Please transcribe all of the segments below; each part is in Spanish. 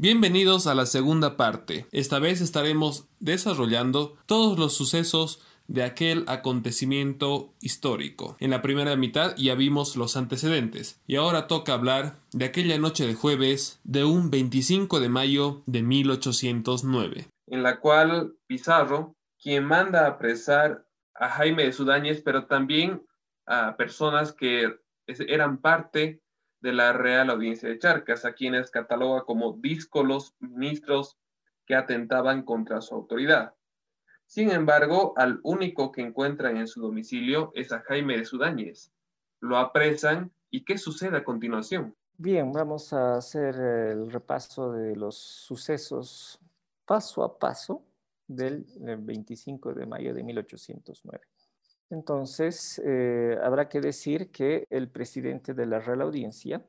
Bienvenidos a la segunda parte. Esta vez estaremos desarrollando todos los sucesos de aquel acontecimiento histórico. En la primera mitad ya vimos los antecedentes y ahora toca hablar de aquella noche de jueves de un 25 de mayo de 1809. En la cual Pizarro, quien manda a apresar a Jaime de Sudáñez, pero también a personas que eran parte de la Real Audiencia de Charcas, a quienes cataloga como díscolos ministros que atentaban contra su autoridad. Sin embargo, al único que encuentran en su domicilio es a Jaime de Sudáñez. Lo apresan y ¿qué sucede a continuación? Bien, vamos a hacer el repaso de los sucesos paso a paso del 25 de mayo de 1809. Entonces, eh, habrá que decir que el presidente de la Real Audiencia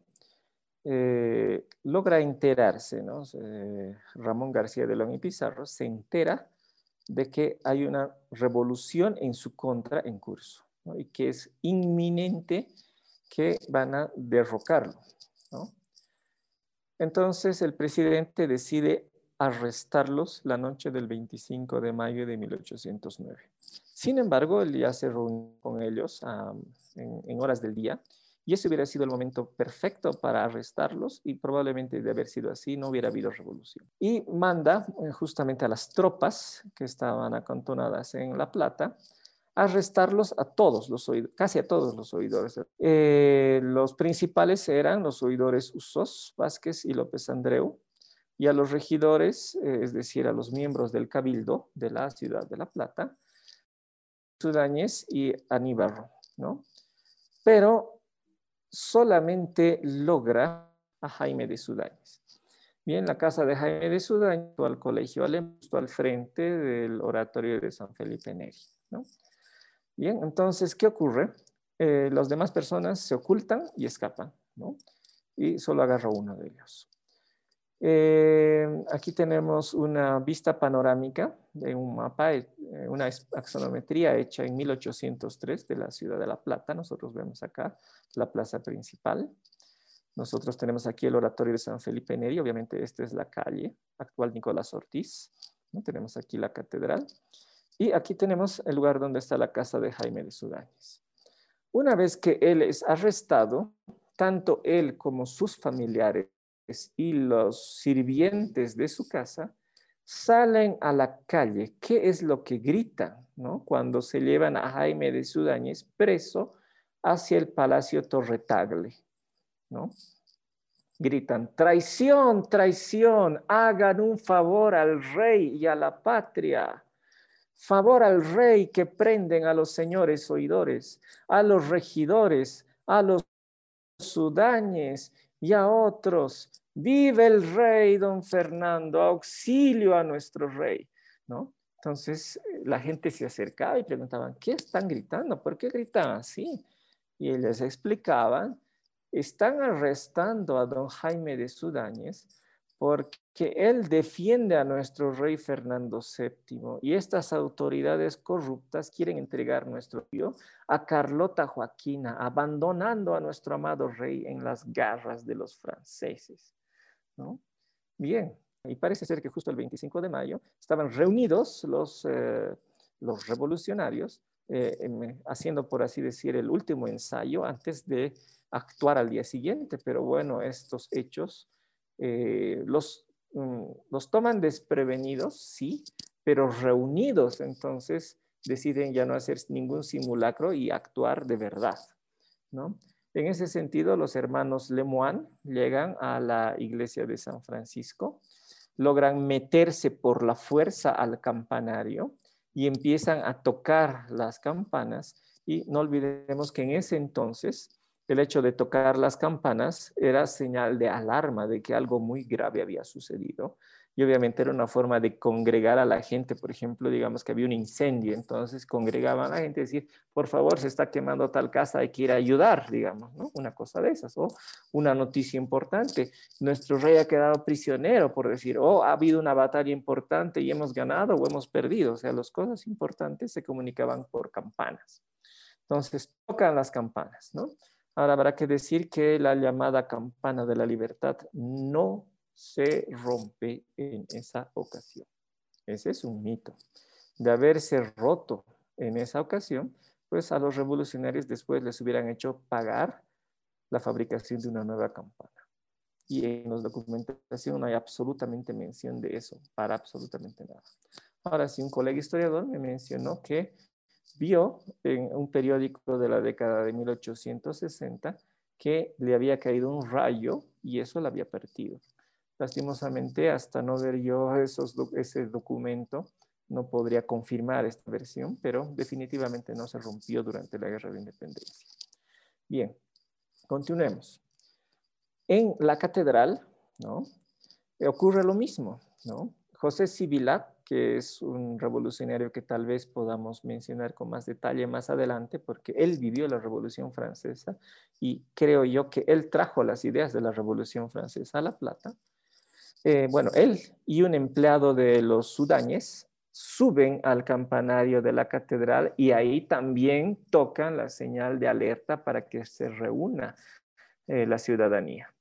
eh, logra enterarse, ¿no? Eh, Ramón García de León y Pizarro se entera de que hay una revolución en su contra en curso y que es inminente que van a derrocarlo. Entonces el presidente decide arrestarlos la noche del 25 de mayo de 1809. Sin embargo, él ya se reunió con ellos en horas del día y ese hubiera sido el momento perfecto para arrestarlos y probablemente de haber sido así no hubiera habido revolución. Y manda eh, justamente a las tropas que estaban acantonadas en La Plata arrestarlos a todos los oidores, casi a todos los oidores. Eh, los principales eran los oidores Usos, Vázquez y López Andreu, y a los regidores, eh, es decir, a los miembros del cabildo de la ciudad de La Plata, Sudáñez y Aníbarro, ¿no? Pero solamente logra a Jaime de Sudáñez. Bien, la casa de Jaime de Sudáñez, al colegio alemán, al frente del oratorio de San Felipe Neri. Bien, entonces, ¿qué ocurre? Eh, las demás personas se ocultan y escapan, ¿no? Y solo agarra uno de ellos. Eh, aquí tenemos una vista panorámica de un mapa, eh, una axonometría hecha en 1803 de la ciudad de La Plata. Nosotros vemos acá la plaza principal. Nosotros tenemos aquí el oratorio de San Felipe Neri. Obviamente esta es la calle actual Nicolás Ortiz. Tenemos aquí la catedral. Y aquí tenemos el lugar donde está la casa de Jaime de Sudáñez. Una vez que él es arrestado, tanto él como sus familiares y los sirvientes de su casa salen a la calle. ¿Qué es lo que gritan ¿no? cuando se llevan a Jaime de Sudáñez preso hacia el Palacio Torretagle? ¿no? Gritan, traición, traición, hagan un favor al rey y a la patria. Favor al rey que prenden a los señores oidores, a los regidores, a los sudañes y a otros. Vive el rey don Fernando, auxilio a nuestro rey, ¿no? Entonces la gente se acercaba y preguntaban, ¿qué están gritando? ¿Por qué gritan así? Y ellos explicaban, están arrestando a don Jaime de Sudáñez porque él defiende a nuestro rey Fernando VII y estas autoridades corruptas quieren entregar nuestro tío a Carlota Joaquina, abandonando a nuestro amado rey en las garras de los franceses. Bien, y parece ser que justo el 25 de mayo estaban reunidos los, eh, los revolucionarios eh, haciendo, por así decir, el último ensayo antes de actuar al día siguiente, pero bueno, estos hechos eh, los, mm, los toman desprevenidos, sí, pero reunidos, entonces deciden ya no hacer ningún simulacro y actuar de verdad, ¿no? En ese sentido, los hermanos Lemoine llegan a la iglesia de San Francisco, logran meterse por la fuerza al campanario y empiezan a tocar las campanas. Y no olvidemos que en ese entonces el hecho de tocar las campanas era señal de alarma de que algo muy grave había sucedido. Y obviamente era una forma de congregar a la gente, por ejemplo, digamos que había un incendio, entonces congregaban a la gente y decir, por favor, se está quemando tal casa, hay que ayudar, digamos, ¿no? Una cosa de esas, o una noticia importante, nuestro rey ha quedado prisionero, por decir, oh, ha habido una batalla importante y hemos ganado o hemos perdido, o sea, las cosas importantes se comunicaban por campanas. Entonces, tocan las campanas, ¿no? Ahora habrá que decir que la llamada campana de la libertad no se rompe en esa ocasión. Ese es un mito. De haberse roto en esa ocasión, pues a los revolucionarios después les hubieran hecho pagar la fabricación de una nueva campana. Y en la documentación no hay absolutamente mención de eso, para absolutamente nada. Ahora, sí, un colega historiador me mencionó que vio en un periódico de la década de 1860 que le había caído un rayo y eso lo había perdido. Lastimosamente, hasta no ver yo esos, ese documento, no podría confirmar esta versión, pero definitivamente no se rompió durante la Guerra de Independencia. Bien, continuemos. En la catedral, ¿no? Ocurre lo mismo, ¿no? José Sibilat, que es un revolucionario que tal vez podamos mencionar con más detalle más adelante, porque él vivió la Revolución Francesa y creo yo que él trajo las ideas de la Revolución Francesa a La Plata. Eh, bueno, él y un empleado de los Sudañes suben al campanario de la catedral y ahí también tocan la señal de alerta para que se reúna eh, la ciudadanía.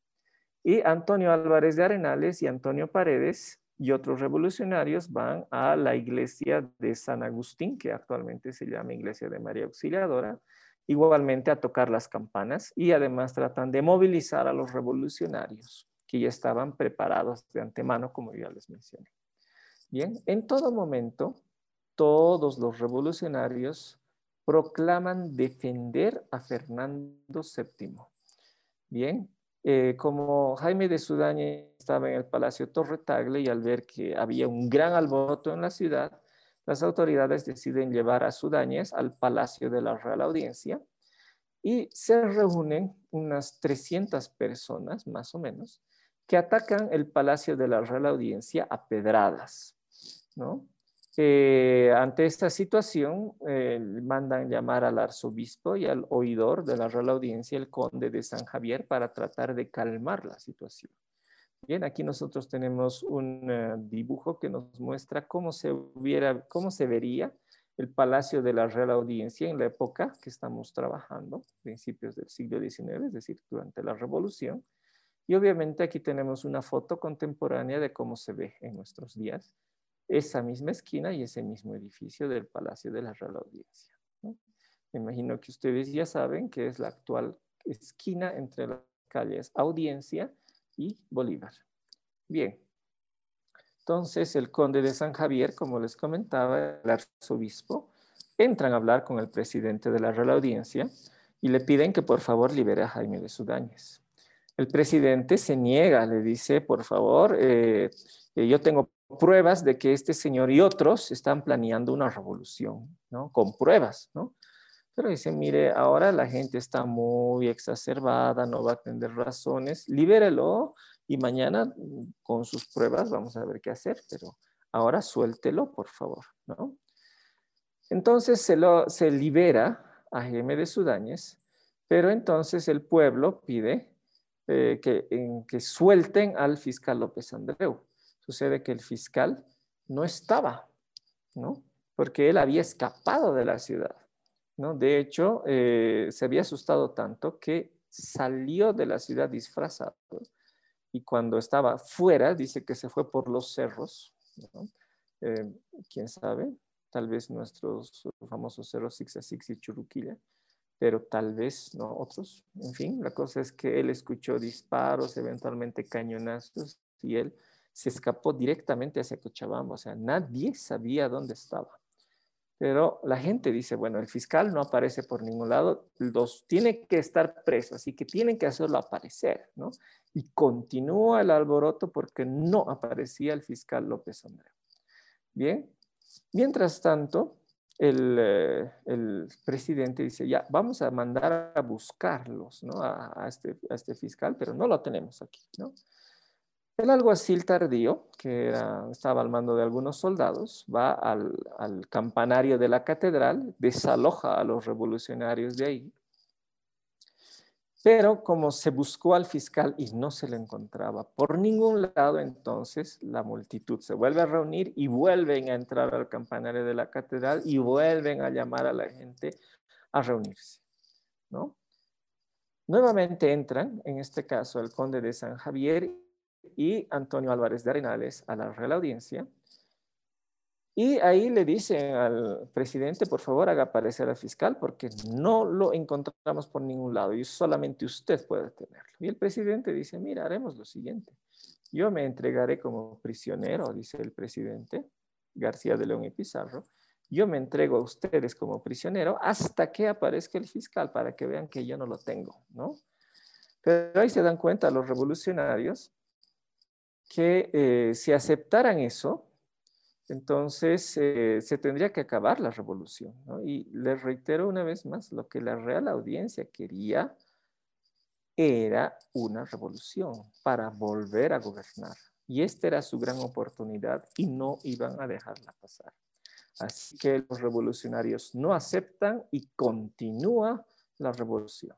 Y Antonio Álvarez de Arenales y Antonio Paredes y otros revolucionarios van a la iglesia de San Agustín, que actualmente se llama Iglesia de María Auxiliadora, igualmente a tocar las campanas y además tratan de movilizar a los revolucionarios que ya estaban preparados de antemano, como ya les mencioné. Bien, en todo momento, todos los revolucionarios proclaman defender a Fernando VII. Bien, eh, como Jaime de Sudaña estaba en el Palacio Torre Tagle y al ver que había un gran alboroto en la ciudad, las autoridades deciden llevar a Sudáñez al Palacio de la Real Audiencia y se reúnen unas 300 personas, más o menos, que atacan el Palacio de la Real Audiencia a pedradas. ¿no? Eh, ante esta situación, eh, mandan llamar al arzobispo y al oidor de la Real Audiencia, el conde de San Javier, para tratar de calmar la situación. Bien, aquí nosotros tenemos un eh, dibujo que nos muestra cómo se, hubiera, cómo se vería el Palacio de la Real Audiencia en la época que estamos trabajando, principios del siglo XIX, es decir, durante la Revolución. Y obviamente aquí tenemos una foto contemporánea de cómo se ve en nuestros días esa misma esquina y ese mismo edificio del Palacio de la Real Audiencia. Me imagino que ustedes ya saben que es la actual esquina entre las calles Audiencia y Bolívar. Bien, entonces el conde de San Javier, como les comentaba, el arzobispo, entran a hablar con el presidente de la Real Audiencia y le piden que por favor libere a Jaime de Sudáñez. El presidente se niega, le dice, por favor, eh, eh, yo tengo pruebas de que este señor y otros están planeando una revolución, ¿no? Con pruebas, ¿no? Pero dice, mire, ahora la gente está muy exacerbada, no va a tener razones, libérelo y mañana con sus pruebas vamos a ver qué hacer, pero ahora suéltelo, por favor, ¿no? Entonces se, lo, se libera a Jaime de Sudáñez, pero entonces el pueblo pide eh, que, en, que suelten al fiscal López Andreu sucede que el fiscal no estaba, ¿no? Porque él había escapado de la ciudad, ¿no? De hecho, eh, se había asustado tanto que salió de la ciudad disfrazado y cuando estaba fuera, dice que se fue por los cerros, ¿no? Eh, ¿Quién sabe? Tal vez nuestros famosos cerros Six y Churuquilla, pero tal vez no otros. En fin, la cosa es que él escuchó disparos, eventualmente cañonazos, y él se escapó directamente hacia Cochabamba, o sea, nadie sabía dónde estaba. Pero la gente dice, bueno, el fiscal no aparece por ningún lado, los tiene que estar preso, así que tienen que hacerlo aparecer, ¿no? Y continúa el alboroto porque no aparecía el fiscal López Andreu. Bien, mientras tanto, el, eh, el, presidente dice, ya, vamos a mandar a buscarlos, ¿no? Este, a este fiscal, pero no lo tenemos aquí, ¿no? El alguacil tardío, que estaba al mando de algunos soldados, va al, campanario de la catedral, desaloja a los revolucionarios de ahí. Pero como se buscó al fiscal y no se le encontraba por ningún lado, entonces la multitud se vuelve a reunir y vuelven a entrar al campanario de la catedral y vuelven a llamar a la gente a reunirse. ¿no? Nuevamente entran, en este caso el conde de San Javier y Antonio Álvarez de Arenales a la Real Audiencia. Y ahí le dicen al presidente, por favor, haga aparecer al fiscal porque no lo encontramos por ningún lado y solamente usted puede tenerlo. Y el presidente dice, mira, haremos lo siguiente. Yo me entregaré como prisionero, dice el presidente García de León y Pizarro. Yo me entrego a ustedes como prisionero hasta que aparezca el fiscal para que vean que yo no lo tengo, ¿no? Pero ahí se dan cuenta los revolucionarios que eh, si aceptaran eso, entonces eh, se tendría que acabar la revolución. Y les reitero una vez más, lo que la Real Audiencia quería era una revolución para volver a gobernar. Y esta era su gran oportunidad y no iban a dejarla pasar. Así que los revolucionarios no aceptan y continúa la revolución.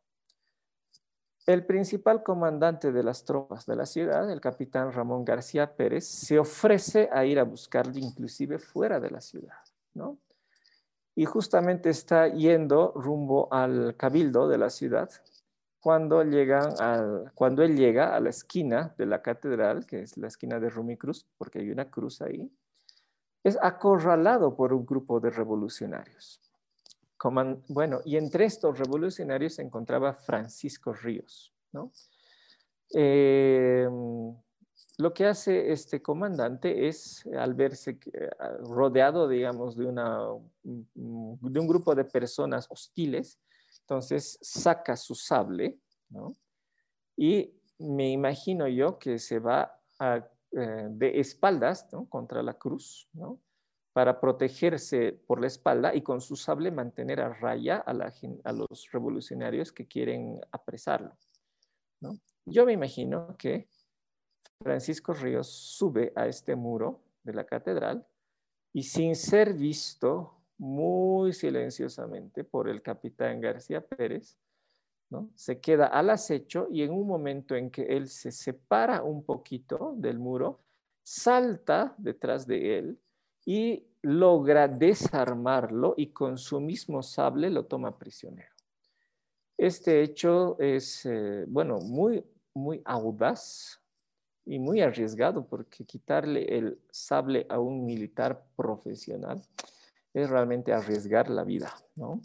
El principal comandante de las tropas de la ciudad, el capitán Ramón García Pérez, se ofrece a ir a buscarle inclusive fuera de la ciudad, ¿no? Y justamente está yendo rumbo al cabildo de la ciudad cuando, llegan al, cuando él llega a la esquina de la catedral, que es la esquina de Rumi Cruz, porque hay una cruz ahí, es acorralado por un grupo de revolucionarios bueno, y entre estos revolucionarios se encontraba Francisco Ríos, ¿no? Em, lo que hace este comandante es, al verse rodeado, digamos, de, una, de un grupo de personas hostiles, entonces saca su sable, ¿no? Y me imagino yo que se va eh, de espaldas, ¿no? Contra la cruz, ¿no? Para protegerse por la espalda y con su sable mantener a raya a, los revolucionarios que quieren apresarlo. Yo me imagino que Francisco Ríos sube a este muro de la catedral y sin ser visto muy silenciosamente por el capitán García Pérez, se queda al acecho y en un momento en que él se separa un poquito del muro, salta detrás de él y logra desarmarlo y con su mismo sable lo toma prisionero. Este hecho es, eh, bueno, muy, muy audaz y muy arriesgado porque quitarle el sable a un militar profesional es realmente arriesgar la vida, ¿no?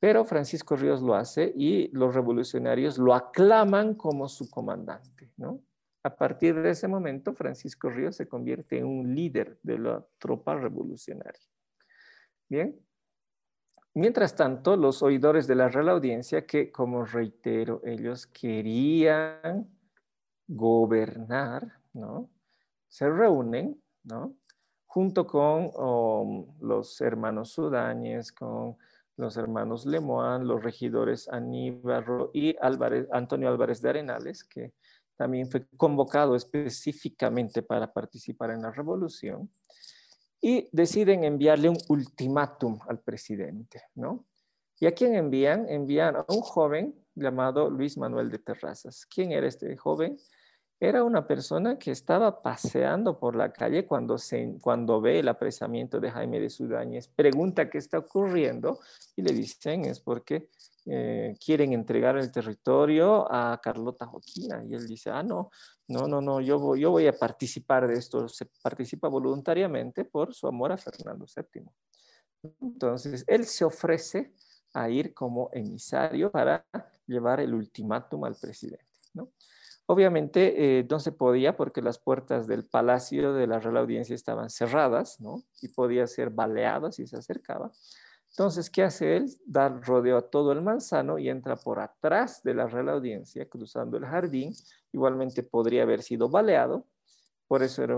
Pero Francisco Ríos lo hace y los revolucionarios lo aclaman como su comandante, ¿no? A partir de ese momento, Francisco Ríos se convierte en un líder de la tropa revolucionaria. Bien. Mientras tanto, los oidores de la Real Audiencia, que como reitero, ellos querían gobernar, ¿no? Se reúnen, ¿no? Junto con um, los hermanos Sudáñez, con los hermanos Lemoine, los regidores Aníbal y Antonio Álvarez de Arenales, que también fue convocado específicamente para participar en la revolución, y deciden enviarle un ultimátum al presidente, ¿no? ¿Y a quién envían? Envían a un joven llamado Luis Manuel de Terrazas. ¿Quién era este joven? Era una persona que estaba paseando por la calle cuando, se, cuando ve el apresamiento de Jaime de Sudáñez, pregunta qué está ocurriendo y le dicen es porque eh, quieren entregar el territorio a Carlota Joaquina. Y él dice, ah, no, no, no, no, yo voy, yo voy a participar de esto. Se participa voluntariamente por su amor a Fernando VII. Entonces, él se ofrece a ir como emisario para llevar el ultimátum al presidente. ¿no? Obviamente eh, no se podía porque las puertas del palacio de la Real Audiencia estaban cerradas, ¿no? Y podía ser baleado si se acercaba. Entonces, ¿qué hace él? Dar rodeo a todo el manzano y entra por atrás de la Real Audiencia, cruzando el jardín. Igualmente podría haber sido baleado. Por eso era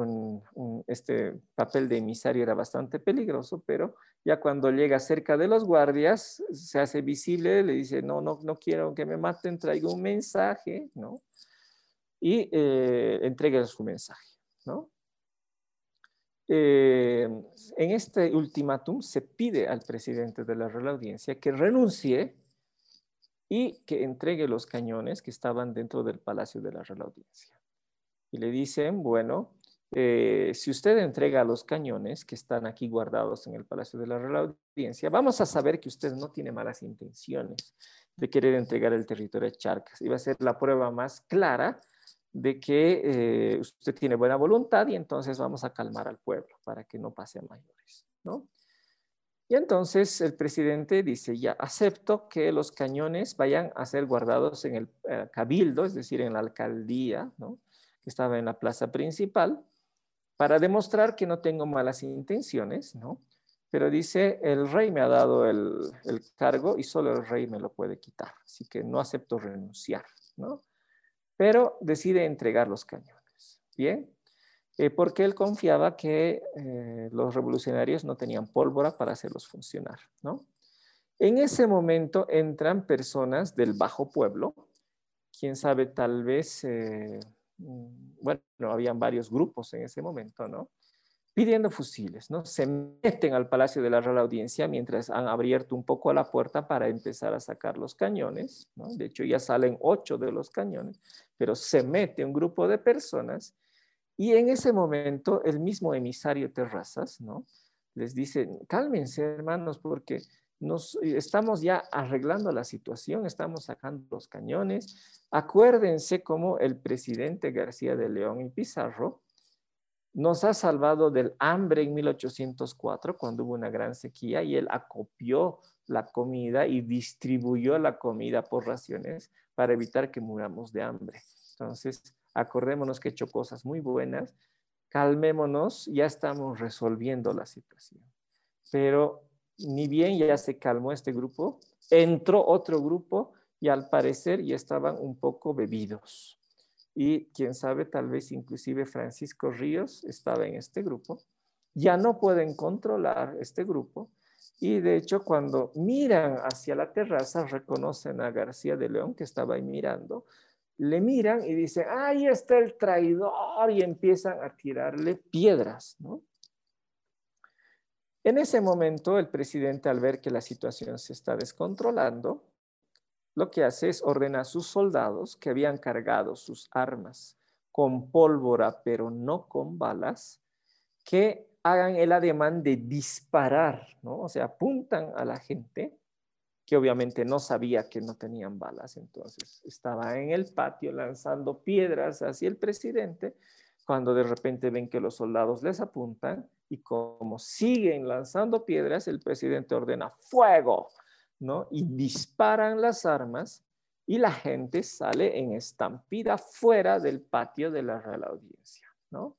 este papel de emisario era bastante peligroso, pero ya cuando llega cerca de los guardias, se hace visible, le dice, no, no, no quiero que me maten, traigo un mensaje, ¿no? Y eh, entrega su mensaje, ¿no? Eh, en este ultimátum se pide al presidente de la Real Audiencia que renuncie y que entregue los cañones que estaban dentro del Palacio de la Real Audiencia. Y le dicen, bueno, eh, si usted entrega los cañones que están aquí guardados en el Palacio de la Real Audiencia, vamos a saber que usted no tiene malas intenciones de querer entregar el territorio de Charcas. Y va a ser la prueba más clara de que eh, usted tiene buena voluntad y entonces vamos a calmar al pueblo para que no pase a mayores, ¿no? Y entonces el presidente dice, ya acepto que los cañones vayan a ser guardados en el eh, cabildo, es decir, en la alcaldía, ¿no? que estaba en la plaza principal, para demostrar que no tengo malas intenciones, ¿no? Pero dice, el rey me ha dado el, el cargo y solo el rey me lo puede quitar, así que no acepto renunciar, ¿no? Pero decide entregar los cañones, ¿bien? Eh, porque él confiaba que eh, los revolucionarios no tenían pólvora para hacerlos funcionar. ¿no? En ese momento entran personas del bajo pueblo, quién sabe, tal vez, eh, mm, bueno, habían varios grupos en ese momento, ¿no? Pidiendo fusiles, ¿no? Se meten al Palacio de la Real Audiencia mientras han abierto un poco la puerta para empezar a sacar los cañones, ¿no? De hecho, ya salen ocho de los cañones, pero se mete un grupo de personas y en ese momento, el mismo emisario Terrazas, ¿no? Les dice, cálmense hermanos, porque nos estamos ya arreglando la situación, estamos sacando los cañones. Acuérdense cómo el presidente García de León y Pizarro nos ha salvado del hambre en 1804, cuando hubo una gran sequía, y él acopió la comida y distribuyó la comida por raciones para evitar que muramos de hambre. Entonces, acordémonos que he hecho cosas muy buenas, calmémonos, ya estamos resolviendo la situación. Pero ni bien ya se calmó este grupo, entró otro grupo y al parecer ya estaban un poco bebidos. Y quién sabe, tal vez inclusive Francisco Ríos estaba en este grupo. Ya no pueden controlar este grupo y de hecho cuando miran hacia la terraza reconocen a García de León que estaba ahí mirando, le miran y dicen, ahí está el traidor, y empiezan a tirarle piedras, ¿no? En ese momento, el presidente, al ver que la situación se está descontrolando, lo que hace es ordenar a sus soldados que habían cargado sus armas con pólvora, pero no con balas, que hagan el ademán de disparar, ¿no? O sea, apuntan a la gente que obviamente no sabía que no tenían balas, entonces estaba en el patio lanzando piedras hacia el presidente, cuando de repente ven que los soldados les apuntan y como siguen lanzando piedras, el presidente ordena fuego, ¿no? Y disparan las armas y la gente sale en estampida fuera del patio de la Real Audiencia, ¿no?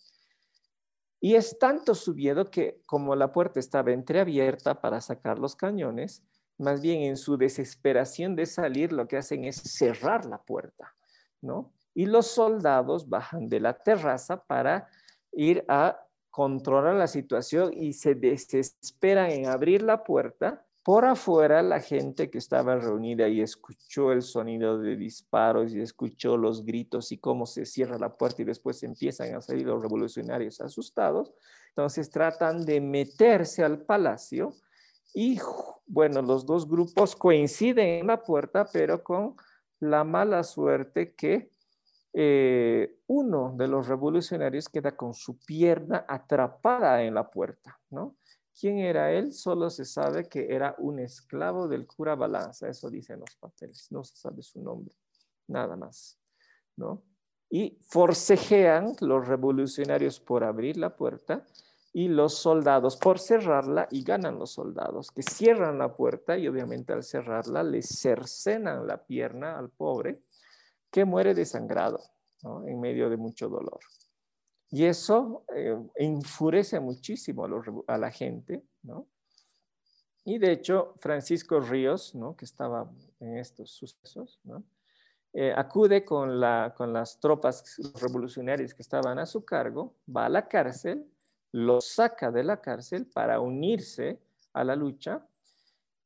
Y es tanto su miedo que como la puerta estaba entreabierta para sacar los cañones, más bien en su desesperación de salir, lo que hacen es cerrar la puerta, ¿no? Y los soldados bajan de la terraza para ir a controlar la situación y se desesperan en abrir la puerta. Por afuera, la gente que estaba reunida y escuchó el sonido de disparos y escuchó los gritos y cómo se cierra la puerta y después empiezan a salir los revolucionarios asustados. Entonces tratan de meterse al palacio y bueno, los dos grupos coinciden en la puerta, pero con la mala suerte que eh, uno de los revolucionarios queda con su pierna atrapada en la puerta, ¿no? ¿Quién era él? Solo se sabe que era un esclavo del cura Balanza, eso dicen los papeles, no se sabe su nombre, nada más, ¿no? Y forcejean los revolucionarios por abrir la puerta y los soldados por cerrarla y ganan los soldados que cierran la puerta y obviamente al cerrarla le cercenan la pierna al pobre que muere desangrado en medio de mucho dolor. Y eso eh, enfurece muchísimo a, la gente, ¿no? Y de hecho, Francisco Ríos, ¿no? que estaba en estos sucesos. Eh, acude con las tropas revolucionarias que estaban a su cargo, va a la cárcel lo saca de la cárcel para unirse a la lucha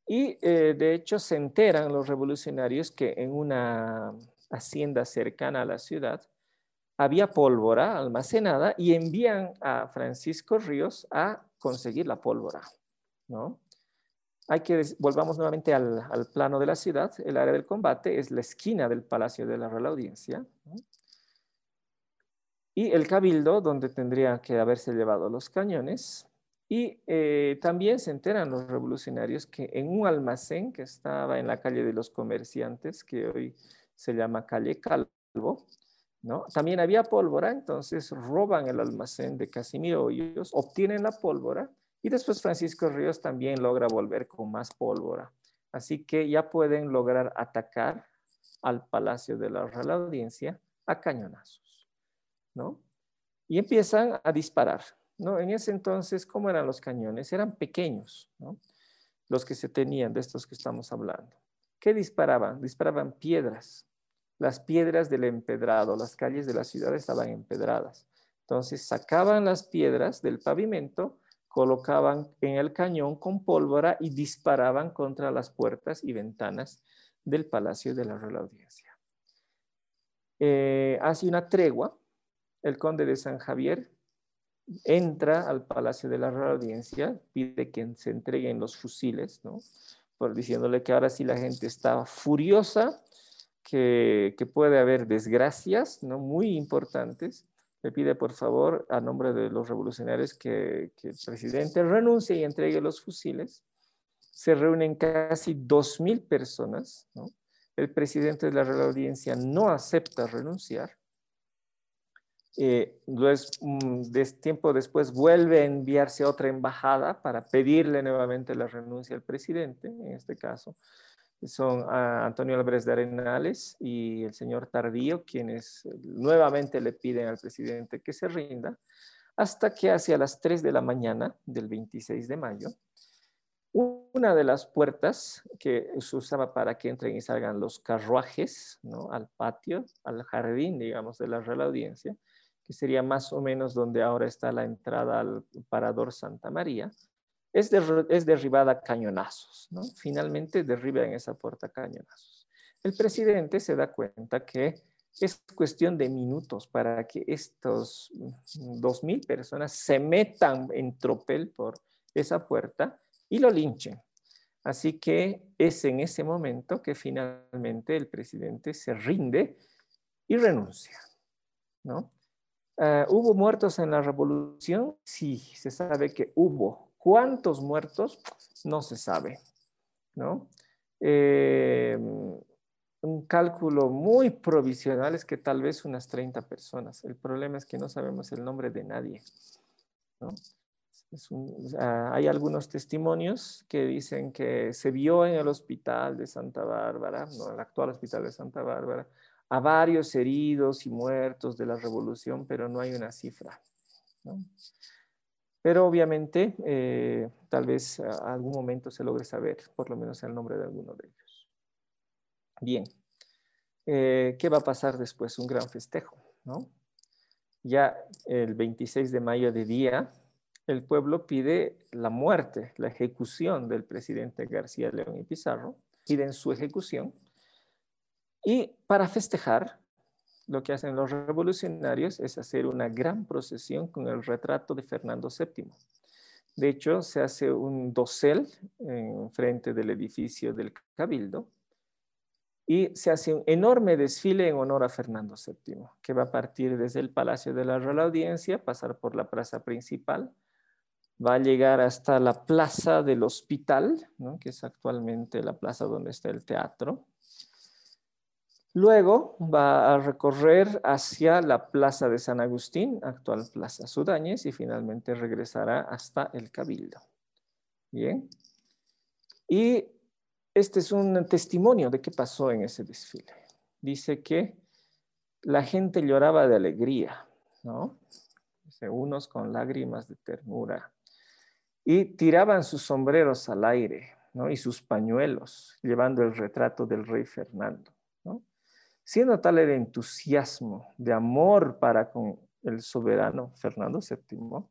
y eh, de hecho se enteran los revolucionarios que en una hacienda cercana a la ciudad había pólvora almacenada y envían a Francisco Ríos a conseguir la pólvora. ¿no? Hay que, volvamos nuevamente al, plano de la ciudad, el área del combate es la esquina del Palacio de la Real Audiencia y el cabildo donde tendría que haberse llevado los cañones. Y eh, también se enteran los revolucionarios que en un almacén que estaba en la calle de los comerciantes, que hoy se llama calle Calvo, También había pólvora, entonces roban el almacén de Casimiro Hoyos, obtienen la pólvora y después Francisco Ríos también logra volver con más pólvora. Así que ya pueden lograr atacar al Palacio de la Real Audiencia a cañonazos, ¿no? Y empiezan a disparar, ¿no? En ese entonces, ¿cómo eran los cañones? Eran pequeños. Los que se tenían de estos que estamos hablando. ¿Qué disparaban? Disparaban piedras. Las piedras del empedrado, las calles de la ciudad estaban empedradas. Entonces sacaban las piedras del pavimento, colocaban en el cañón con pólvora y disparaban contra las puertas y ventanas del Palacio de la Real Audiencia. Eh, hace una tregua, el conde de San Javier entra al Palacio de la Real Audiencia, pide que se entreguen los fusiles, ¿no? Por diciéndole que ahora sí la gente está furiosa, que, puede haber desgracias, ¿no? Muy importantes. Le pide, por favor, a nombre de los revolucionarios, que, que el presidente renuncie y entregue los fusiles se reúnen casi 2.000 personas. El presidente de la Real Audiencia no acepta renunciar. Eh, de tiempo después vuelve a enviarse otra embajada para pedirle nuevamente la renuncia al presidente, en este caso. Son Antonio Álvarez de Arenales y el señor Tardío, quienes nuevamente le piden al presidente que se rinda, hasta que hacia las 3 de la mañana del 26 de mayo, una de las puertas que se usaba para que entren y salgan los carruajes ¿no? al patio, al jardín, digamos, de la Real Audiencia, que sería más o menos donde ahora está la entrada al Parador Santa María, es, derribada a cañonazos. ¿no? Finalmente derriban esa puerta a cañonazos. El presidente se da cuenta que es cuestión de minutos para que estos dos mil personas se metan en tropel por esa puerta y lo linchen. Así que es en ese momento que finalmente el presidente se rinde y renuncia. ¿no? Ah, ¿Hubo muertos en la revolución? Sí, se sabe que hubo. ¿Cuántos muertos? No se sabe. ¿no? Eh, un cálculo muy provisional es que tal vez unas 30 personas. El problema es que no sabemos el nombre de nadie. ¿no? hay algunos testimonios que dicen que se vio en el hospital de Santa Bárbara, no, el actual hospital de Santa Bárbara, a varios heridos y muertos de la revolución, pero no hay una cifra. Pero obviamente, eh, tal vez a algún momento se logre saber, por lo menos el nombre de alguno de ellos. Bien, eh, ¿qué va a pasar después? Un gran festejo, ¿no? Ya el 26 de mayo de día, el pueblo pide la muerte, la ejecución del presidente García León y Pizarro, piden su ejecución. Y para festejar, lo que hacen los revolucionarios es hacer una gran procesión con el retrato de Fernando VII. De hecho, se hace un dosel en frente del edificio del Cabildo y se hace un enorme desfile en honor a Fernando VII, que va a partir desde el Palacio de la Real Audiencia, pasar por la plaza principal, va a llegar hasta la plaza del hospital, que es actualmente la plaza donde está el teatro. Luego va a recorrer hacia la plaza de San Agustín, actual plaza Sudáñez, y finalmente regresará hasta el Cabildo. Bien. Y este es un testimonio de qué pasó en ese desfile. Dice que la gente lloraba de alegría, ¿no? Unos con lágrimas de ternura, y tiraban sus sombreros al aire ¿no? y sus pañuelos, llevando el retrato del rey Fernando. Siendo tal el entusiasmo de amor para con el soberano Fernando VII,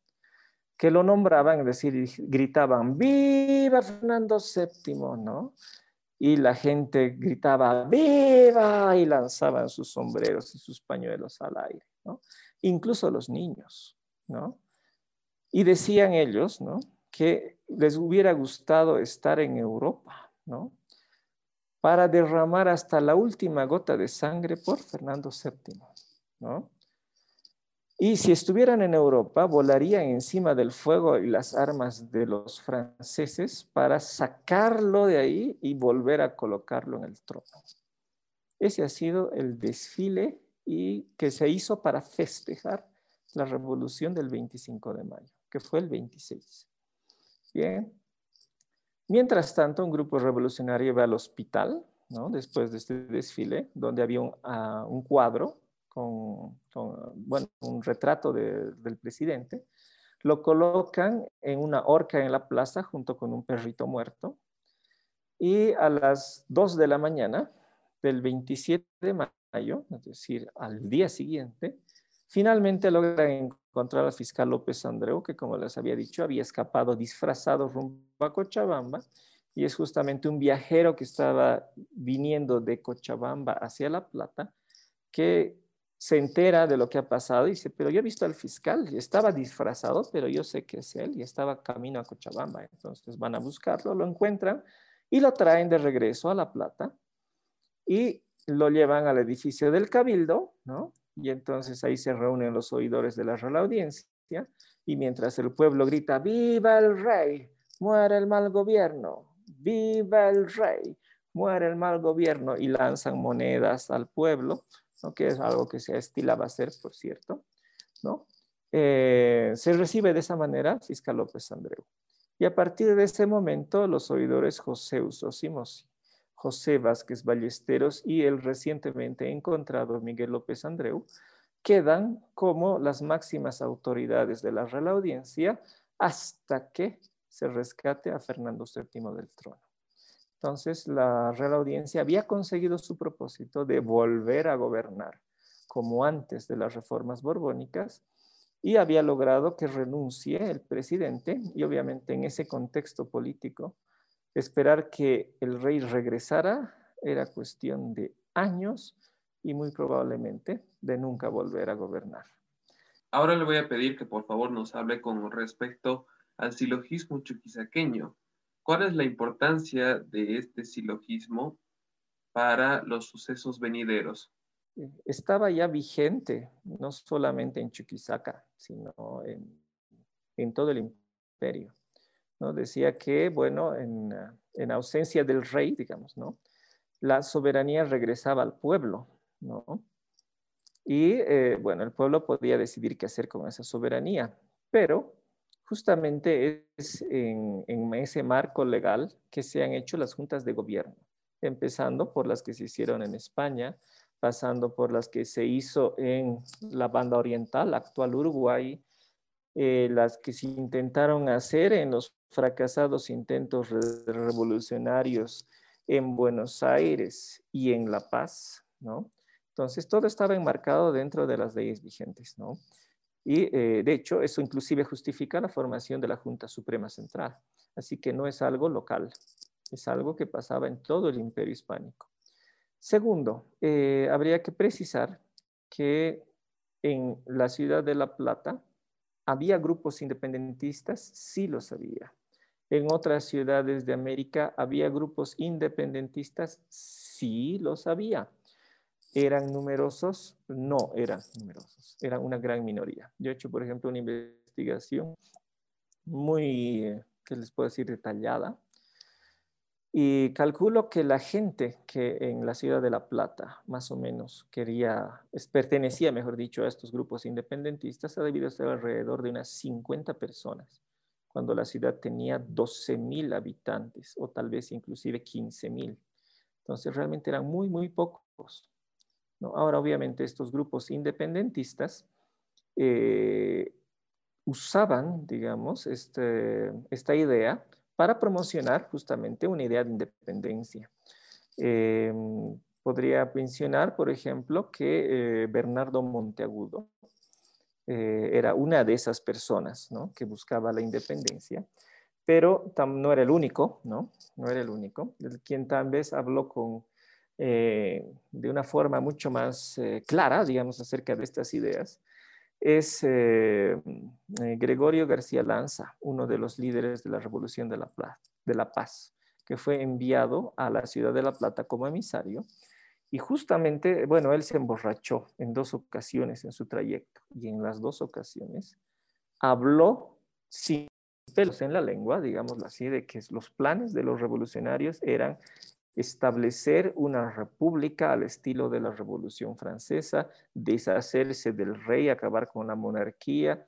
que lo nombraban, es decir, gritaban, ¡Viva Fernando VII! ¿no? Y la gente gritaba, ¡Viva! y lanzaban sus sombreros y sus pañuelos al aire, ¿no? Incluso los niños, ¿no? Y decían ellos, ¿no? que les hubiera gustado estar en Europa, ¿no? Para derramar hasta la última gota de sangre por Fernando VII, ¿no? Y si estuvieran en Europa, volarían encima del fuego y las armas de los franceses para sacarlo de ahí y volver a colocarlo en el trono. Ese ha sido el desfile y que se hizo para festejar la revolución del 25 de mayo, que fue el 26. Bien. Mientras tanto, un grupo revolucionario va al hospital, ¿no? después de este desfile, donde había un, ah, cuadro con, bueno, un retrato del presidente. Lo colocan en una horca en la plaza junto con un perrito muerto. Y a las 2 de la mañana del 27 de mayo, es decir, al día siguiente, finalmente logran encontrar al fiscal López Andreu, que como les había dicho, había escapado disfrazado rumbo a Cochabamba, y es justamente un viajero que estaba viniendo de Cochabamba hacia La Plata, que se entera de lo que ha pasado y dice, pero yo he visto al fiscal, estaba disfrazado, pero yo sé que es él y estaba camino a Cochabamba. Entonces van a buscarlo, lo encuentran y lo traen de regreso a La Plata y lo llevan al edificio del Cabildo, ¿no? Y entonces ahí se reúnen los oidores de la Real Audiencia y mientras el pueblo grita, ¡Viva el rey! ¡Muere el mal gobierno! ¡Viva el rey! ¡Muere el mal gobierno! Y lanzan monedas al pueblo, ¿no? que es algo que se estilaba hacer, por cierto, ¿no? Eh, se recibe de esa manera fiscal López Andreu. Y a partir de ese momento, los oidores José Usosimos José Vázquez Ballesteros y el recientemente encontrado Miguel López Andreu, quedan como las máximas autoridades de la Real Audiencia hasta que se rescate a Fernando VII del trono. Entonces, la Real Audiencia había conseguido su propósito de volver a gobernar como antes de las reformas borbónicas y había logrado que renuncie el presidente y obviamente en ese contexto político Esperar que el rey regresara era cuestión de años y muy probablemente de nunca volver a gobernar. Ahora le voy a pedir que por favor nos hable con respecto al silogismo chuquisaqueño. ¿Cuál es la importancia de este silogismo para los sucesos venideros? Estaba ya vigente, no solamente en Chuquisaca, sino en, en todo el imperio. ¿No? Decía que, bueno, en, ausencia del rey, digamos, ¿no? La soberanía regresaba al pueblo, ¿no? Y, eh, bueno, el pueblo podía decidir qué hacer con esa soberanía, pero justamente es en ese marco legal que se han hecho las juntas de gobierno, empezando por las que se hicieron en España, pasando por las que se hizo en la banda oriental, actual Uruguay, eh, las que se intentaron hacer en los fracasados intentos revolucionarios en Buenos Aires y en La Paz, ¿no? Entonces, todo estaba enmarcado dentro de las leyes vigentes, ¿no? Y, eh, de hecho, eso inclusive justifica la formación de la Junta Suprema Central. Así que no es algo local, es algo que pasaba en todo el imperio hispánico. Segundo, eh, habría que precisar que en la ciudad de La Plata, ¿Había grupos independentistas? Sí los había. En otras ciudades de América, ¿había grupos independentistas? Sí los había. ¿Eran numerosos? No eran numerosos. Eran una gran minoría. Yo he hecho, por ejemplo, una investigación muy, ¿qué les puedo decir?, detallada y calculo que la gente que en la ciudad de La Plata, más o menos, quería, pertenecía, mejor dicho, a estos grupos independentistas, ha debido ser alrededor de unas 50 personas, cuando la ciudad tenía 12 mil habitantes, o tal vez inclusive 15 mil. Entonces, realmente eran muy, muy pocos. ¿no? Ahora, obviamente, estos grupos independentistas eh, usaban, digamos, este, esta idea para promocionar justamente una idea de independencia. Em, podría mencionar, por ejemplo, que eh, Bernardo Monteagudo eh, era una de esas personas que buscaba la independencia, pero no era el único, ¿no? Era el único, quien tal vez habló con, eh, de una forma mucho más clara, digamos, acerca de estas ideas, es eh, eh, Gregorio García Lanza, uno de los líderes de la Revolución de la, de la Paz, que fue enviado a la ciudad de La Plata como emisario. Y justamente, bueno, él se emborrachó en dos ocasiones en su trayecto y en las dos ocasiones habló sin pelos en la lengua, digámoslo así, de que los planes de los revolucionarios eran establecer una república al estilo de la Revolución Francesa, deshacerse del rey, acabar con la monarquía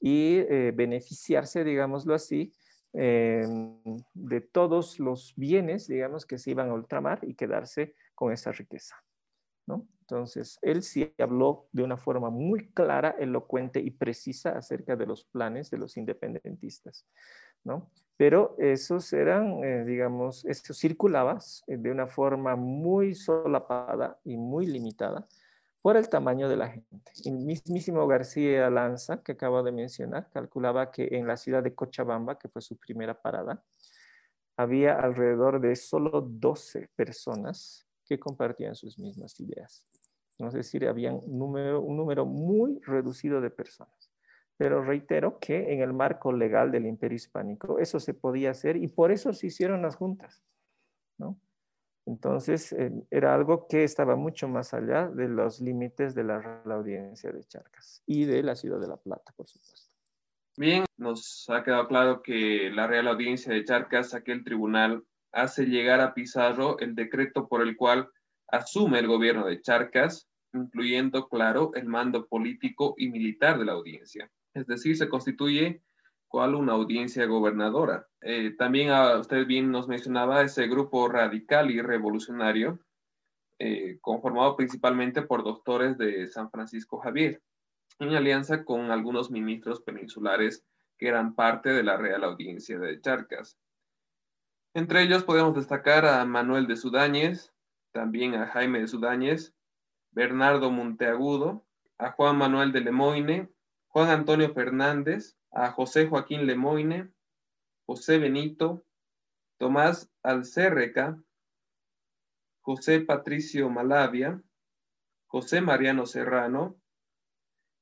y eh, beneficiarse, digámoslo así, em, de todos los bienes, digamos, que se iban a ultramar y quedarse con esa riqueza. ¿no? Entonces, él sí habló de una forma muy clara, elocuente y precisa acerca de los planes de los independentistas. ¿no? Pero esos eran, eh, digamos, eso circulaba eh, de una forma muy solapada y muy limitada por el tamaño de la gente. El mismísimo García Lanza, que acabo de mencionar, calculaba que en la ciudad de Cochabamba, que fue su primera parada, había alrededor de solo 12 personas que compartían sus mismas ideas. Es decir, había un número, un número muy reducido de personas. Pero reitero que en el marco legal del imperio hispánico eso se podía hacer y por eso se hicieron las juntas. ¿no? Entonces, eh, era algo que estaba mucho más allá de los límites de la, la, audiencia de Charcas y de la ciudad de La Plata, por supuesto. Bien, nos ha quedado claro que la Real Audiencia de Charcas, aquel tribunal, hace llegar a Pizarro el decreto por el cual asume el gobierno de Charcas, incluyendo, claro, el mando político y militar de la audiencia es decir, se constituye cual una audiencia gobernadora. Eh, también a, usted bien nos mencionaba ese grupo radical y revolucionario, eh, conformado principalmente por doctores de San Francisco Javier, en alianza con algunos ministros peninsulares que eran parte de la Real Audiencia de Charcas. Entre ellos podemos destacar a Manuel de Sudáñez, también a Jaime de Sudáñez, Bernardo Monteagudo, a Juan Manuel de Lemoine, Juan Antonio Fernández, a José Joaquín Lemoine, José Benito, Tomás Alcérreca, José Patricio Malavia, José Mariano Serrano,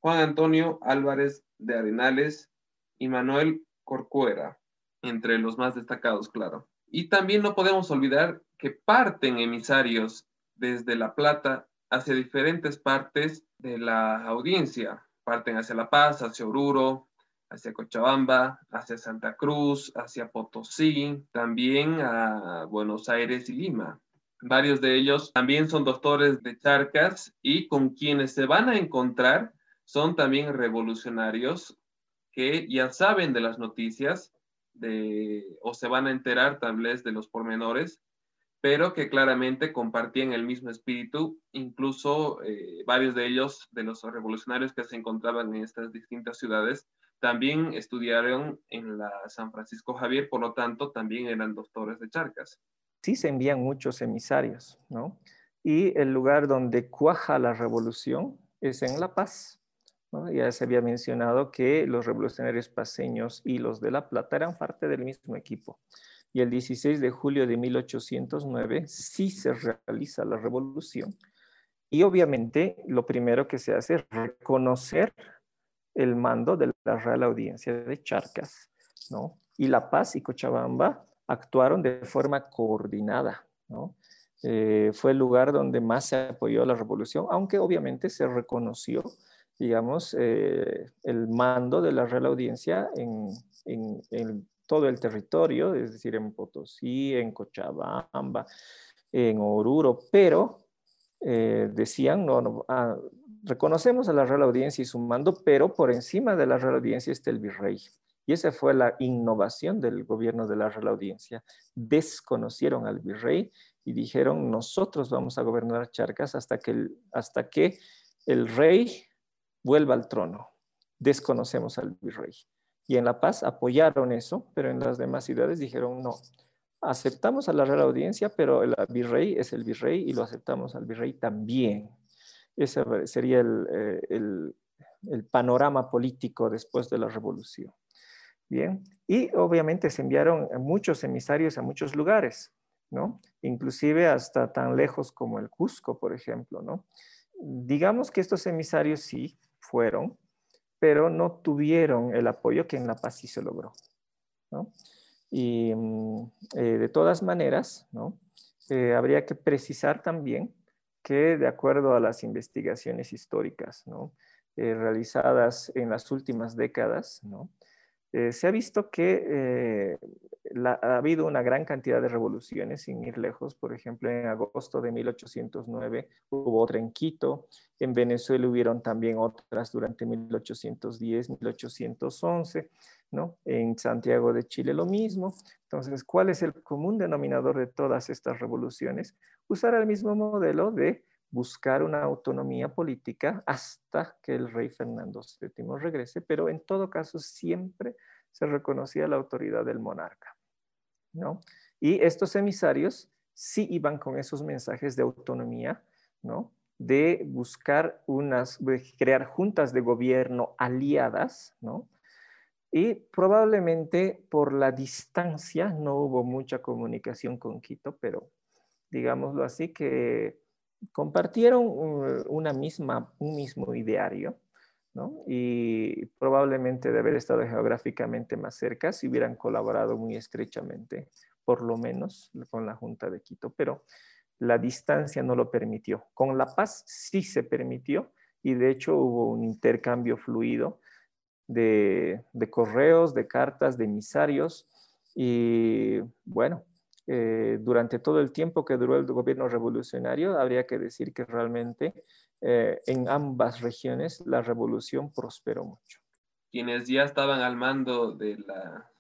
Juan Antonio Álvarez de Arenales y Manuel Corcuera, entre los más destacados, claro. Y también no podemos olvidar que parten emisarios desde La Plata hacia diferentes partes de la audiencia, parten hacia La Paz, hacia Oruro, hacia Cochabamba, hacia Santa Cruz, hacia Potosí, también a Buenos Aires y Lima. Varios de ellos también son doctores de Charcas y con quienes se van a encontrar son también revolucionarios que ya saben de las noticias de, o se van a enterar tal vez de los pormenores pero que claramente compartían el mismo espíritu, incluso eh, varios de ellos, de los revolucionarios que se encontraban en estas distintas ciudades, también estudiaron en la San Francisco Javier, por lo tanto, también eran doctores de Charcas. Sí, se envían muchos emisarios, ¿no? Y el lugar donde cuaja la revolución es en La Paz. Ya se había mencionado que los revolucionarios paseños y los de La Plata eran parte del mismo equipo y el 16 de julio de 1809 sí se realiza la revolución. Y obviamente lo primero que se hace es reconocer el mando de la Real Audiencia de Charcas, ¿no? Y La Paz y Cochabamba actuaron de forma coordinada, ¿no? Eh, fue el lugar donde más se apoyó la revolución, aunque obviamente se reconoció, digamos, eh, el mando de la Real Audiencia en, en, en, todo el territorio, es decir, en Potosí, en Cochabamba, en Oruro, pero eh, decían, no, ah, reconocemos a la Real Audiencia y su mando, pero por encima de la Real Audiencia está el virrey. Y esa fue la innovación del gobierno de la Real Audiencia. Desconocieron al virrey y dijeron, nosotros vamos a gobernar Charcas hasta que hasta que el rey vuelva al trono. Desconocemos al virrey y en La Paz apoyaron eso, pero en las demás ciudades dijeron no. Aceptamos a la Real Audiencia, pero el virrey es el virrey y lo aceptamos al virrey también. Ese sería eh, el, el, panorama político después de la revolución. Bien, y obviamente se enviaron muchos emisarios a muchos lugares, ¿no? Inclusive hasta tan lejos como el Cusco, por ejemplo, ¿no? Digamos que estos emisarios sí fueron, pero no tuvieron el apoyo que en La Paz sí se logró. Y mm, eh, de todas maneras, ¿no? Eh, habría que precisar también que de acuerdo a las investigaciones históricas ¿no? Eh, realizadas en las últimas décadas, ¿no? Se ha visto que ha habido una gran cantidad de revoluciones sin ir lejos. Por ejemplo, en agosto de 1809 hubo otra en Quito. En Venezuela hubieron también otras durante 1810, 1811. ¿no? En Santiago de Chile lo mismo. Entonces, ¿cuál es el común denominador de todas estas revoluciones? Usar el mismo modelo de buscar una autonomía política hasta que el rey Fernando VII regrese, pero en todo caso siempre se reconocía la autoridad del monarca. ¿no? Y estos emisarios sí iban con esos mensajes de autonomía, ¿no? de buscar unas, de crear juntas de gobierno aliadas, ¿no? Y probablemente por la distancia no hubo mucha comunicación con Quito, pero digámoslo así, que compartieron uh, una misma, un mismo ideario. Y probablemente de haber estado geográficamente más cerca, si hubieran colaborado muy estrechamente, por lo menos con la Junta de Quito, pero la distancia no lo permitió. Con La Paz sí se permitió y de hecho hubo un intercambio fluido de, de correos, de cartas, de emisarios y bueno, eh, durante todo el tiempo que duró el gobierno revolucionario, habría que decir que realmente eh, en ambas regiones la revolución prosperó mucho. Quienes ya estaban al mando de la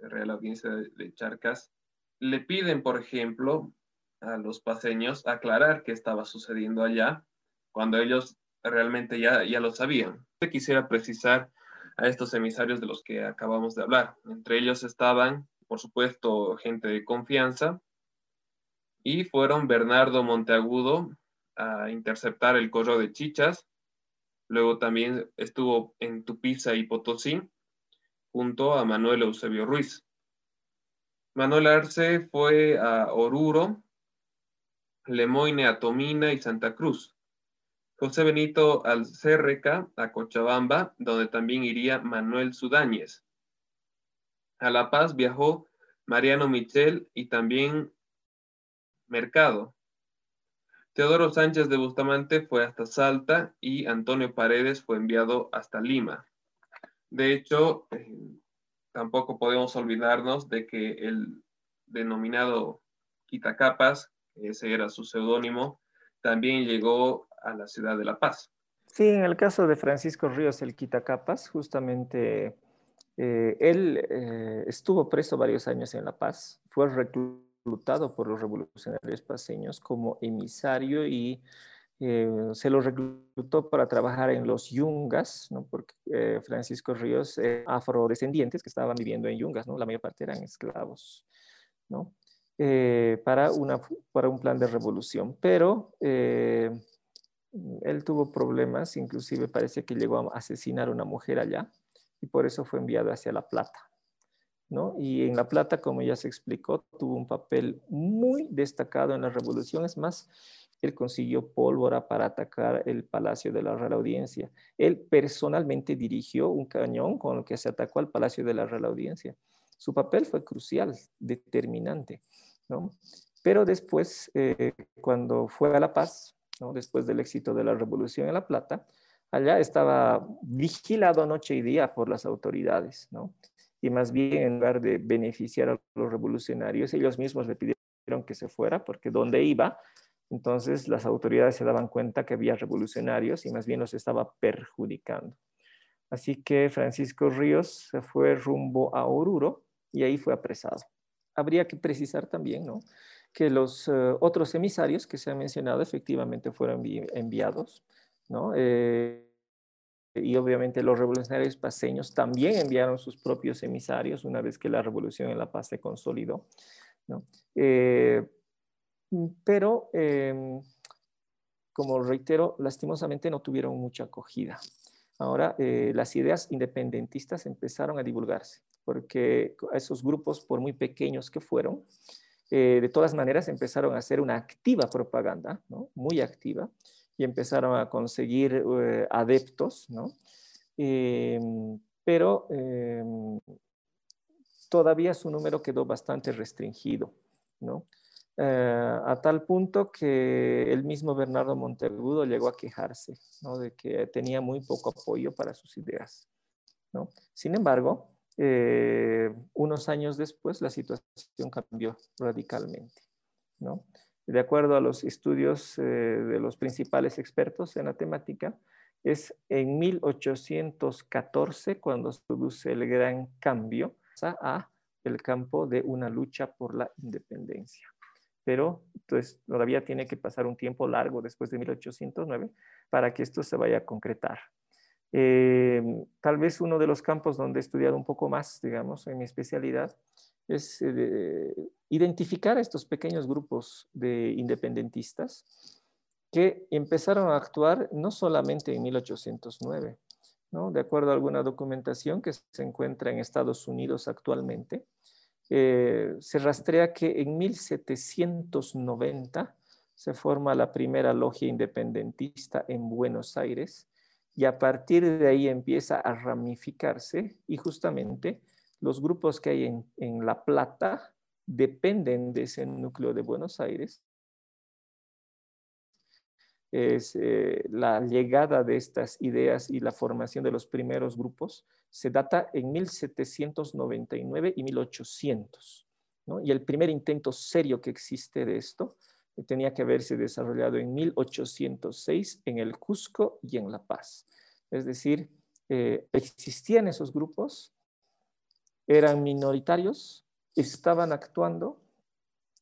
Real Audiencia de Charcas le piden, por ejemplo, a los paseños aclarar qué estaba sucediendo allá, cuando ellos realmente ya, ya lo sabían. Quisiera precisar a estos emisarios de los que acabamos de hablar. Entre ellos estaban por supuesto, gente de confianza, y fueron Bernardo Monteagudo a interceptar el correo de Chichas, luego también estuvo en Tupiza y Potosí, junto a Manuel Eusebio Ruiz. Manuel Arce fue a Oruro, Lemoine a Tomina y Santa Cruz. José Benito Alcérreca a Cochabamba, donde también iría Manuel Sudáñez. A La Paz viajó Mariano Michel y también Mercado. Teodoro Sánchez de Bustamante fue hasta Salta y Antonio Paredes fue enviado hasta Lima. De hecho, eh, tampoco podemos olvidarnos de que el denominado Quitacapas, ese era su seudónimo, también llegó a la ciudad de La Paz. Sí, en el caso de Francisco Ríos, el Quitacapas, justamente eh, él eh, estuvo preso varios años en La Paz, fue reclutado por los revolucionarios paseños como emisario y eh, se lo reclutó para trabajar en los yungas, ¿no? porque Francisco Ríos, afrodescendientes que estaban viviendo en yungas, ¿no? la mayor parte eran esclavos, ¿no? para, una, para un plan de revolución. Pero él tuvo problemas, inclusive parece que llegó a asesinar a una mujer allá y por eso fue enviado hacia La Plata. ¿no? Y en La Plata, como ya se explicó, tuvo un papel muy destacado en la revolución. Es más, él consiguió pólvora para atacar el Palacio de la Real Audiencia. Él personalmente dirigió un cañón con el que se atacó al Palacio de la Real Audiencia. Su papel fue crucial, determinante. ¿no? Pero después, eh, cuando fue a La Paz, ¿no? después del éxito de la revolución en La Plata, allá estaba vigilado noche y día por las autoridades, ¿no? Y más bien, en lugar de beneficiar a los revolucionarios, ellos mismos le pidieron que se fuera, porque donde iba, entonces las autoridades se daban cuenta que había revolucionarios y más bien los estaba perjudicando. Así que Francisco Ríos se fue rumbo a Oruro y ahí fue apresado. Habría que precisar también, ¿no? que los eh, otros emisarios que se han mencionado efectivamente fueron enviados eh, y obviamente los revolucionarios paseños también enviaron sus propios emisarios una vez que la revolución en La Paz se consolidó. Eh, pero, em, como reitero, lastimosamente no tuvieron mucha acogida. Ahora, eh, las ideas independentistas empezaron a divulgarse, porque esos grupos, por muy pequeños que fueron, de todas maneras empezaron a hacer una activa propaganda, muy activa, y empezaron a conseguir eh, adeptos, ¿no? Em, pero em, todavía su número quedó bastante restringido, ¿no? Eh, a tal punto que el mismo Bernardo Monteagudo llegó a quejarse ¿no? de que tenía muy poco apoyo para sus ideas. ¿no? Sin embargo, eh, unos años después la situación cambió radicalmente. ¿no? De acuerdo a los estudios eh, de los principales expertos en la temática, es en 1814 cuando se produce el gran cambio a el campo de una lucha por la independencia. Pero entonces todavía tiene que pasar un tiempo largo después de 1809 para que esto se vaya a concretar. Eh, tal vez uno de los campos donde he estudiado un poco más, digamos, en mi especialidad, es eh, identificar a estos pequeños grupos de independentistas que empezaron a actuar no solamente en 1809, ¿no? de acuerdo a alguna documentación que se encuentra en Estados Unidos actualmente, eh, se rastrea que en 1790 se forma la primera logia independentista en Buenos Aires y a partir de ahí empieza a ramificarse y justamente los grupos que hay en, La Plata dependen de ese núcleo de Buenos Aires es eh, la llegada de estas ideas y la formación de los primeros grupos se data en 1799 y 1800. Y el primer intento serio que existe de esto eh, tenía que haberse desarrollado en 1806 en el Cusco y en La Paz. Es decir, eh, existían esos grupos, eran minoritarios, estaban actuando,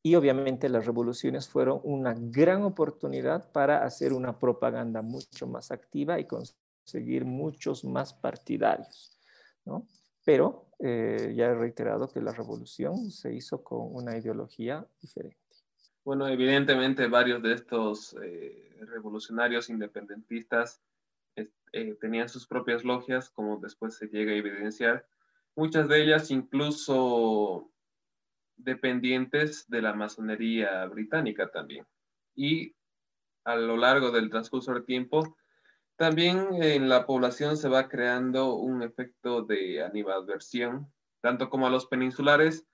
y obviamente las revoluciones fueron una gran oportunidad para hacer una propaganda mucho más activa y conseguir muchos más partidarios. ¿no? Pero eh, ya he reiterado que la revolución se hizo con una ideología diferente. Bueno, evidentemente varios de estos eh, revolucionarios independentistas eh, tenían sus propias logias, como después se llega a evidenciar. Muchas de ellas incluso dependientes de la masonería británica también. Y a lo largo del transcurso del tiempo, también en la población se va creando un efecto de animadversión, tanto como a los peninsulares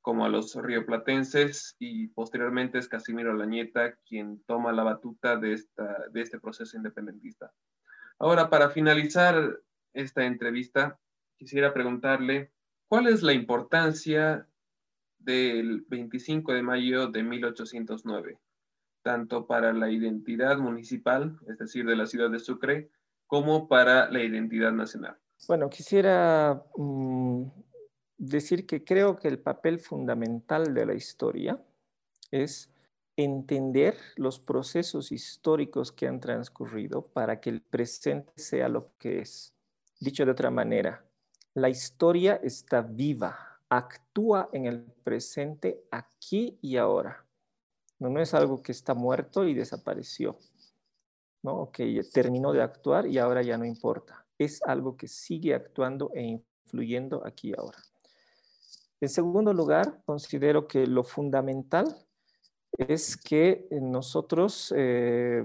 como a los rioplatenses y posteriormente es Casimiro Lañeta quien toma la batuta de, esta, de este proceso independentista. Ahora, para finalizar esta entrevista, quisiera preguntarle, ¿cuál es la importancia del 25 de mayo de 1809, tanto para la identidad municipal, es decir, de la ciudad de Sucre, como para la identidad nacional. Bueno, quisiera mm, decir que creo que el papel fundamental de la historia es entender los procesos históricos que han transcurrido para que el presente sea lo que es. Dicho de otra manera, la historia está viva, actúa en el presente aquí y ahora. No, es algo que está muerto y desapareció. ¿no? Que terminó de actuar y ahora ya no importa. Es algo que sigue actuando e influyendo aquí y ahora. En segundo lugar, considero que lo fundamental es que nosotros eh,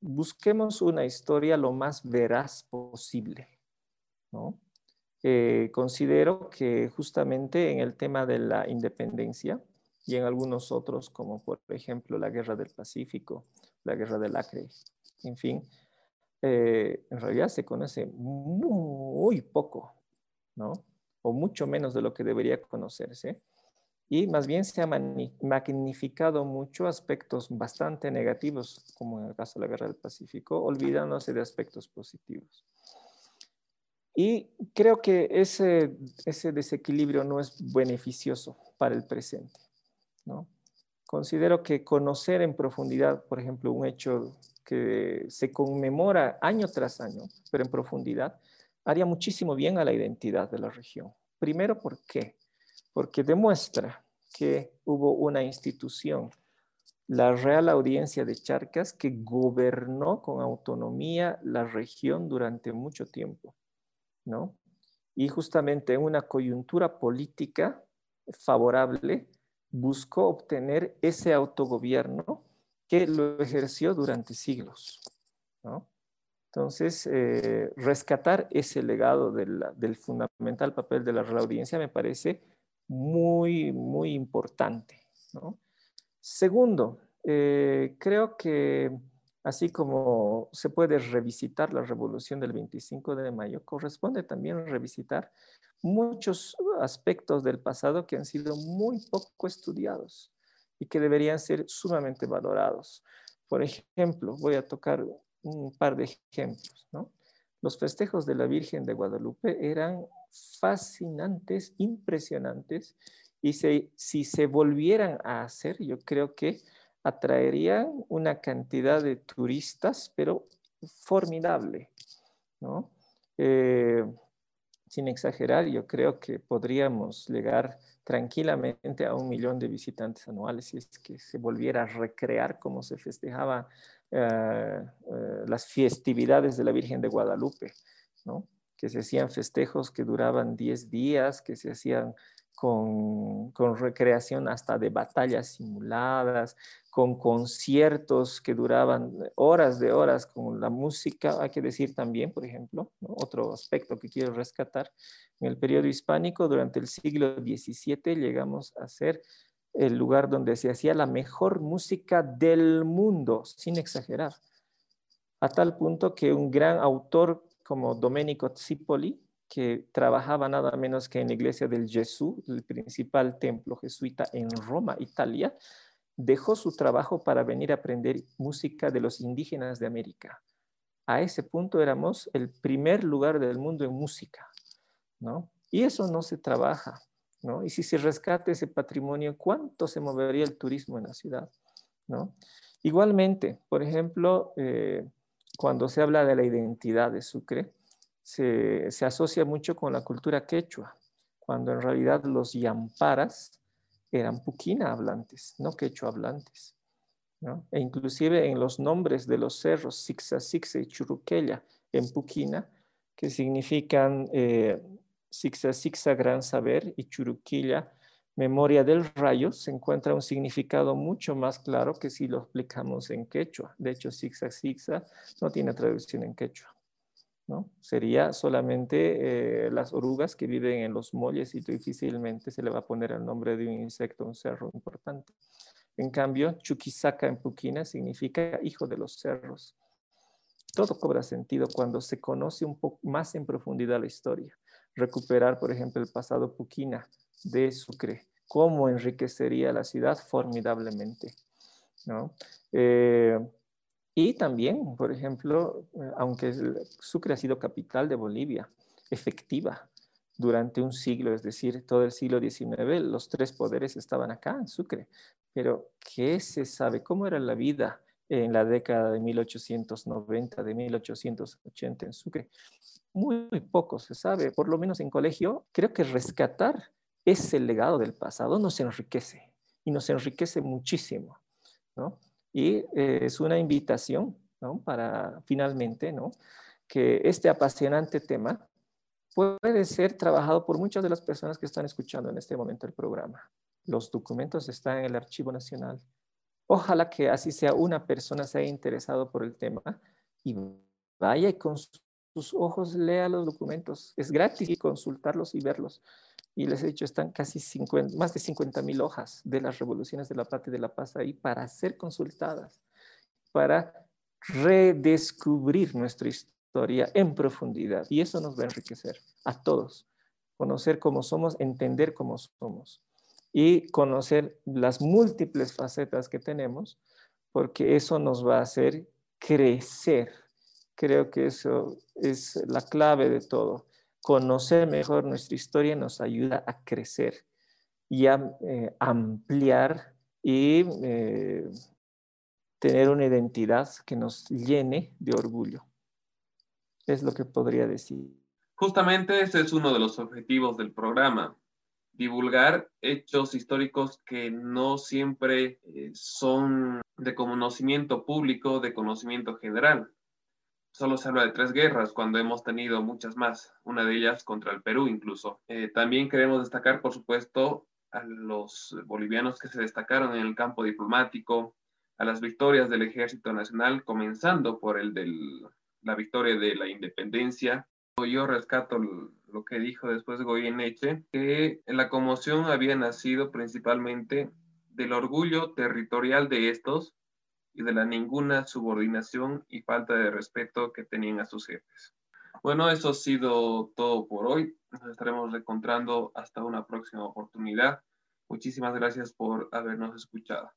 busquemos una historia lo más veraz posible. ¿no? Eh, considero que justamente en el tema de la independencia y en algunos otros, como por ejemplo la Guerra del Pacífico, la Guerra del Acre, en fin, eh, en realidad se conoce muy poco, ¿no? O mucho menos de lo que debería conocerse. Y más bien se ha magnificado mucho aspectos bastante negativos, como en el caso de la Guerra del Pacífico, olvidándose de aspectos positivos. Y creo que ese, ese desequilibrio no es beneficioso para el presente. ¿no? Considero que conocer en profundidad, por ejemplo, un hecho que se conmemora año tras año, pero en profundidad, haría muchísimo bien a la identidad de la región. Primero, ¿por qué? Porque demuestra que hubo una institución, la Real Audiencia de Charcas, que gobernó con autonomía la región durante mucho tiempo Y justamente en una coyuntura política favorable buscó obtener ese autogobierno que lo ejerció durante siglos. Entonces, eh, rescatar ese legado del, fundamental papel de la audiencia me parece muy, muy importante. Segundo, eh, creo que así como se puede revisitar la revolución del 25 de mayo, corresponde también revisitar muchos aspectos del pasado que han sido muy poco estudiados y que deberían ser sumamente valorados. Por ejemplo, voy a tocar un par de ejemplos. Los festejos de la Virgen de Guadalupe eran fascinantes, impresionantes, y si se volvieran a hacer, yo creo que atraerían una cantidad de turistas, pero formidable. Eh, sin exagerar, yo creo que podríamos llegar tranquilamente a un millón de visitantes anuales si es que se volviera a recrear como se festejaba eh, eh, las festividades de la Virgen de Guadalupe, que se hacían festejos que duraban 10 días, que se hacían con, recreación hasta de batallas simuladas, con conciertos que duraban horas de horas, con la música, hay que decir también, por ejemplo, otro aspecto que quiero rescatar, en el periodo hispánico, durante el siglo XVII, llegamos a ser el lugar donde se hacía la mejor música del mundo, sin exagerar, a tal punto que un gran autor como Domenico Zipoli, que trabajaba nada menos que en la iglesia del Gesù, el principal templo jesuita en Roma, Italia, dejó su trabajo para venir a aprender música de los indígenas de América. A ese punto éramos el primer lugar del mundo en música, ¿no? Y eso no se trabaja, ¿no? Y si se rescata ese patrimonio, ¿cuánto se movería el turismo en la ciudad, ¿no? Igualmente, por ejemplo, eh, cuando se habla de la identidad de Sucre, se, asocia mucho con la cultura quechua, cuando en realidad los yamparas eran puquina hablantes, no quechua hablantes. E inclusive en los nombres de los cerros, Sixa, Sixa y Churuquella, en puquina, que significan eh, Sixa, gran saber, y Churuquilla, memoria del rayo, se encuentra un significado mucho más claro que si lo explicamos en quechua. De hecho, Sixa, Sixa no tiene traducción en quechua. Sería solamente eh, las orugas que viven en los molles y difícilmente se le va a poner el nombre de un insecto, un cerro importante. En cambio, Chuquisaca en Puquina significa hijo de los cerros. Todo cobra sentido cuando se conoce un poco más en profundidad la historia. Recuperar, por ejemplo, el pasado Puquina de Sucre, cómo enriquecería la ciudad formidablemente. ¿no? Eh, y también, por ejemplo, eh, aunque Sucre ha sido capital de Bolivia, efectiva durante un siglo, es decir, todo el siglo XIX, los tres poderes estaban acá en Sucre. Pero, ¿qué se sabe? ¿Cómo era la vida en la década de 1890, de 1880 en Sucre? Muy, muy poco se sabe, por lo menos en colegio. Creo que rescatar ese legado del pasado nos enriquece y nos enriquece muchísimo, ¿no? Y eh, es una invitación ¿no? para finalmente ¿no? que este apasionante tema puede ser trabajado por muchas de las personas que están escuchando en este momento el programa. Los documentos están en el Archivo Nacional. Ojalá que así sea una persona se haya interesado por el tema y vaya y con sus ojos lea los documentos. Es gratis consultarlos y verlos y les he dicho, están casi 50, más de 50 mil hojas de las revoluciones de la plata de la paz ahí para ser consultadas, para redescubrir nuestra historia en profundidad. Y eso nos va a enriquecer a todos. Conocer cómo somos, entender cómo somos y conocer las múltiples facetas que tenemos, porque eso nos va a hacer crecer. Creo que eso es la clave de todo conocer mejor nuestra historia nos ayuda a crecer y a eh, ampliar y eh, tener una identidad que nos llene de orgullo. Es lo que podría decir. Justamente ese es uno de los objetivos del programa, divulgar hechos históricos que no siempre eh, son de conocimiento público, de conocimiento general solo se habla de tres guerras cuando hemos tenido muchas más, una de ellas contra el Perú incluso. Eh, también queremos destacar, por supuesto, a los bolivianos que se destacaron en el campo diplomático, a las victorias del Ejército Nacional, comenzando por el de la victoria de la independencia. Yo rescato lo que dijo después Goyeneche, que la conmoción había nacido principalmente del orgullo territorial de estos y de la ninguna subordinación y falta de respeto que tenían a sus jefes. Bueno, eso ha sido todo por hoy. Nos estaremos reencontrando hasta una próxima oportunidad. Muchísimas gracias por habernos escuchado.